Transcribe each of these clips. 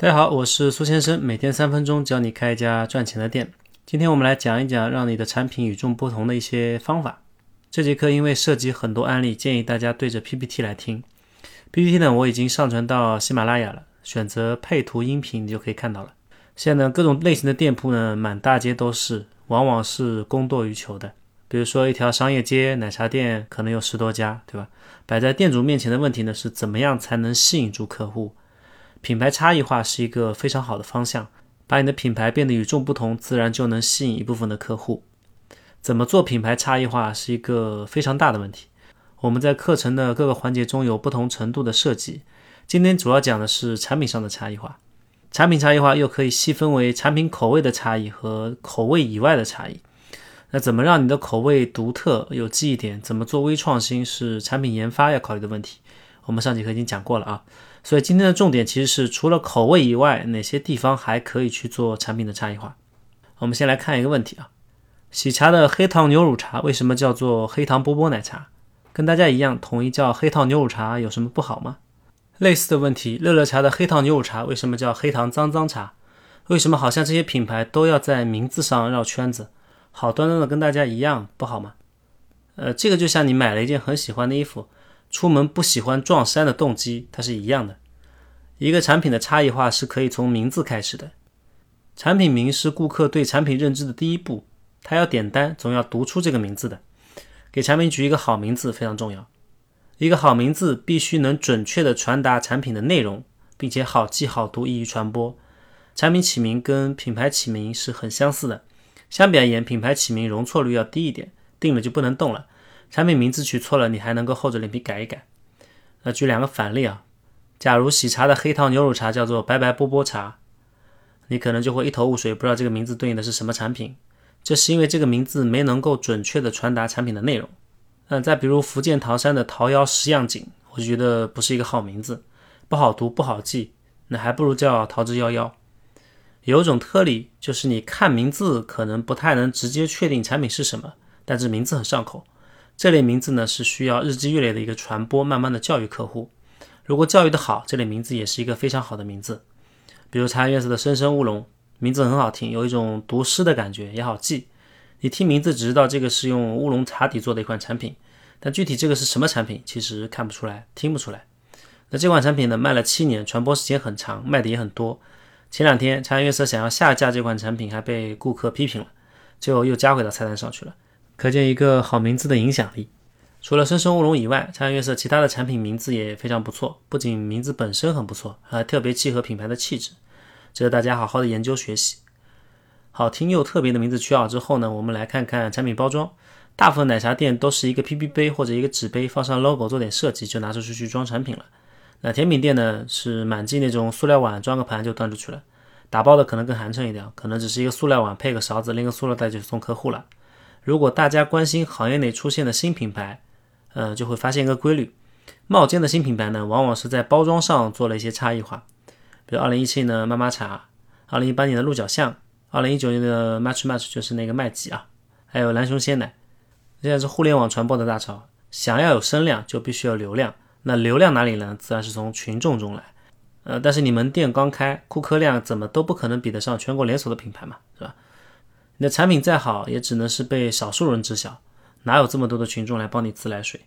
大家好，我是苏先生，每天三分钟教你开一家赚钱的店。今天我们来讲一讲让你的产品与众不同的一些方法。这节课因为涉及很多案例，建议大家对着 PPT 来听。PPT 呢，我已经上传到喜马拉雅了，选择配图音频你就可以看到了。现在呢，各种类型的店铺呢，满大街都是，往往是供多于求的。比如说一条商业街，奶茶店可能有十多家，对吧？摆在店主面前的问题呢，是怎么样才能吸引住客户？品牌差异化是一个非常好的方向，把你的品牌变得与众不同，自然就能吸引一部分的客户。怎么做品牌差异化是一个非常大的问题。我们在课程的各个环节中有不同程度的设计。今天主要讲的是产品上的差异化。产品差异化又可以细分为产品口味的差异和口味以外的差异。那怎么让你的口味独特有记忆点？怎么做微创新是产品研发要考虑的问题。我们上节课已经讲过了啊。所以今天的重点其实是除了口味以外，哪些地方还可以去做产品的差异化？我们先来看一个问题啊，喜茶的黑糖牛乳茶为什么叫做黑糖波波奶茶？跟大家一样统一叫黑糖牛乳茶有什么不好吗？类似的问题，乐乐茶的黑糖牛乳茶为什么叫黑糖脏脏茶？为什么好像这些品牌都要在名字上绕圈子？好端端的跟大家一样不好吗？呃，这个就像你买了一件很喜欢的衣服。出门不喜欢撞衫的动机，它是一样的。一个产品的差异化是可以从名字开始的。产品名是顾客对产品认知的第一步，他要点单总要读出这个名字的。给产品取一个好名字非常重要。一个好名字必须能准确地传达产品的内容，并且好记好读，易于传播。产品起名跟品牌起名是很相似的。相比而言，品牌起名容错率要低一点，定了就不能动了。产品名字取错了，你还能够厚着脸皮改一改。那举两个反例啊，假如喜茶的黑糖牛乳茶叫做白白波波茶，你可能就会一头雾水，不知道这个名字对应的是什么产品。这是因为这个名字没能够准确的传达产品的内容。嗯，再比如福建桃山的桃夭十样锦，我就觉得不是一个好名字，不好读，不好记，那还不如叫桃之夭夭。有一种特例，就是你看名字可能不太能直接确定产品是什么，但是名字很上口。这类名字呢是需要日积月累的一个传播，慢慢的教育客户。如果教育的好，这类名字也是一个非常好的名字。比如茶颜悦色的深深乌龙，名字很好听，有一种读诗的感觉，也好记。你听名字只知道这个是用乌龙茶底做的一款产品，但具体这个是什么产品，其实看不出来，听不出来。那这款产品呢，卖了七年，传播时间很长，卖的也很多。前两天茶颜悦色想要下架这款产品，还被顾客批评了，最后又加回到菜单上去了。可见一个好名字的影响力。除了生生乌龙以外，茶颜悦色其他的产品名字也非常不错。不仅名字本身很不错，还特别契合品牌的气质，值得大家好好的研究学习。好听又特别的名字取好之后呢，我们来看看产品包装。大部分奶茶店都是一个 PP 杯或者一个纸杯，放上 logo 做点设计就拿出去去装产品了。那甜品店呢，是满记那种塑料碗装个盘就端出去了。打包的可能更寒碜一点，可能只是一个塑料碗配个勺子，拎个塑料袋就送客户了。如果大家关心行业内出现的新品牌，呃，就会发现一个规律：冒尖的新品牌呢，往往是在包装上做了一些差异化。比如二零一七年的妈妈茶，二零一八年的鹿角巷，二零一九年的 Match Match 就是那个麦吉啊，还有蓝熊鲜奶。现在是互联网传播的大潮，想要有声量，就必须要流量。那流量哪里呢？自然是从群众中来。呃，但是你门店刚开，顾客量怎么都不可能比得上全国连锁的品牌嘛，是吧？你的产品再好，也只能是被少数人知晓，哪有这么多的群众来帮你自来水？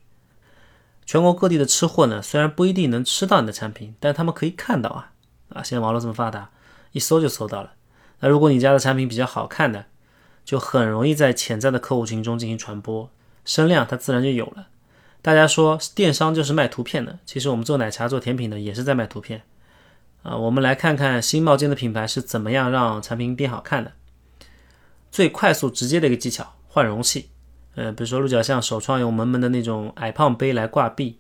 全国各地的吃货呢，虽然不一定能吃到你的产品，但他们可以看到啊啊！现在网络这么发达，一搜就搜到了。那如果你家的产品比较好看的，就很容易在潜在的客户群中进行传播，声量它自然就有了。大家说电商就是卖图片的，其实我们做奶茶、做甜品的也是在卖图片啊。我们来看看新冒尖的品牌是怎么样让产品变好看的。最快速直接的一个技巧，换容器。呃，比如说鹿角巷首创用门门的那种矮胖杯来挂壁，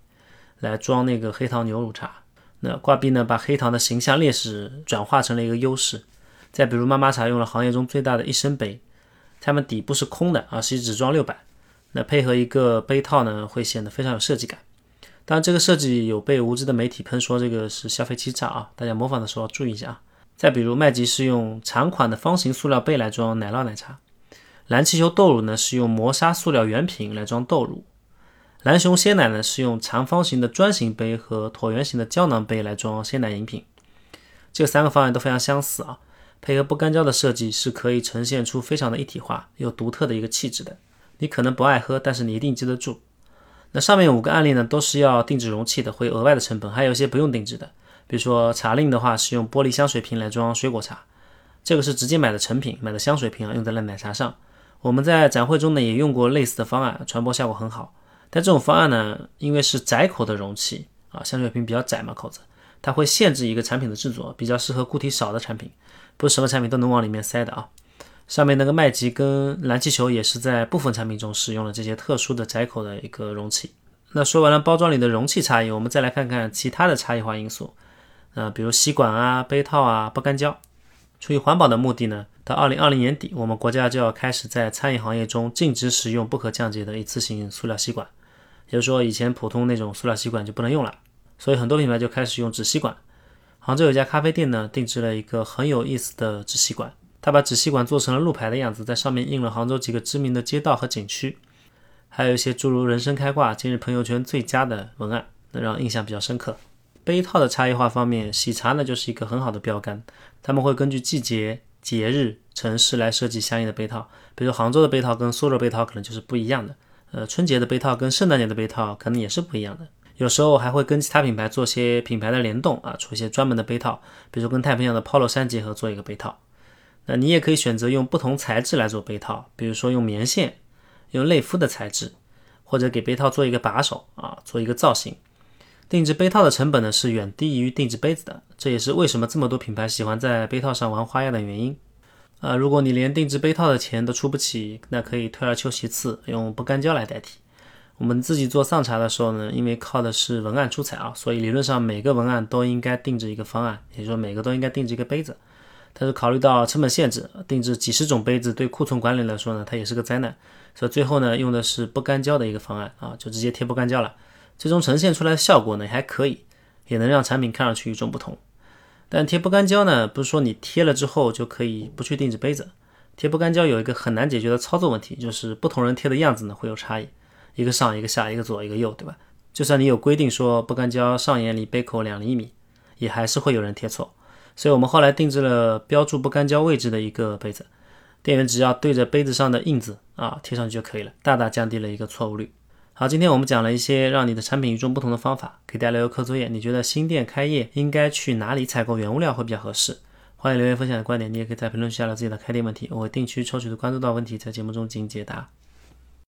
来装那个黑糖牛乳茶。那挂壁呢，把黑糖的形象劣势转化成了一个优势。再比如妈妈茶用了行业中最大的一升杯，它们底部是空的啊，是一只装六百。那配合一个杯套呢，会显得非常有设计感。当然，这个设计有被无知的媒体喷说这个是消费欺诈啊，大家模仿的时候注意一下啊。再比如，麦吉是用长款的方形塑料杯来装奶酪奶茶，蓝气球豆乳呢是用磨砂塑料圆瓶来装豆乳，蓝熊鲜奶呢是用长方形的砖形杯和椭圆形的胶囊杯来装鲜奶饮品。这三个方案都非常相似啊，配合不干胶的设计是可以呈现出非常的一体化又独特的一个气质的。你可能不爱喝，但是你一定记得住。那上面五个案例呢，都是要定制容器的，会额外的成本，还有一些不用定制的，比如说茶令的话是用玻璃香水瓶来装水果茶，这个是直接买的成品，买的香水瓶啊，用在了奶茶上。我们在展会中呢也用过类似的方案，传播效果很好。但这种方案呢，因为是窄口的容器啊，香水瓶比较窄嘛口子，它会限制一个产品的制作，比较适合固体少的产品，不是什么产品都能往里面塞的啊。上面那个麦吉跟蓝气球也是在部分产品中使用了这些特殊的窄口的一个容器。那说完了包装里的容器差异，我们再来看看其他的差异化因素，呃，比如吸管啊、杯套啊、不干胶。出于环保的目的呢，到二零二零年底，我们国家就要开始在餐饮行业中禁止使用不可降解的一次性塑料吸管，也就是说，以前普通那种塑料吸管就不能用了。所以很多品牌就开始用纸吸管。杭州有一家咖啡店呢，定制了一个很有意思的纸吸管。他把纸吸管做成了路牌的样子，在上面印了杭州几个知名的街道和景区，还有一些诸如“人生开挂”“今日朋友圈最佳”的文案，能让印象比较深刻。杯套的差异化方面，喜茶呢就是一个很好的标杆，他们会根据季节、节日、城市来设计相应的杯套。比如杭州的杯套跟苏州杯套可能就是不一样的，呃，春节的杯套跟圣诞节的杯套可能也是不一样的。有时候还会跟其他品牌做些品牌的联动啊，出一些专门的杯套，比如跟太平洋的 Polo 衫结合做一个杯套。那你也可以选择用不同材质来做杯套，比如说用棉线、用类肤的材质，或者给杯套做一个把手啊，做一个造型。定制杯套的成本呢是远低于定制杯子的，这也是为什么这么多品牌喜欢在杯套上玩花样的原因。啊，如果你连定制杯套的钱都出不起，那可以退而求其次，用不干胶来代替。我们自己做丧茶的时候呢，因为靠的是文案出彩啊，所以理论上每个文案都应该定制一个方案，也就是说每个都应该定制一个杯子。但是考虑到成本限制，定制几十种杯子对库存管理来说呢，它也是个灾难。所以最后呢，用的是不干胶的一个方案啊，就直接贴不干胶了。最终呈现出来的效果呢，还可以，也能让产品看上去与众不同。但贴不干胶呢，不是说你贴了之后就可以不去定制杯子。贴不干胶有一个很难解决的操作问题，就是不同人贴的样子呢会有差异，一个上一个下，一个左一个右，对吧？就算你有规定说不干胶上沿离杯口两厘米，也还是会有人贴错。所以我们后来定制了标注不干胶位置的一个杯子，店员只要对着杯子上的印子啊贴上去就可以了，大大降低了一个错误率。好，今天我们讲了一些让你的产品与众不同的方法，给大家留个课作业。你觉得新店开业应该去哪里采购原物料会比较合适？欢迎留言分享的观点，你也可以在评论区下留自己的开店问题，我会定期抽取的关注到问题，在节目中进行解答。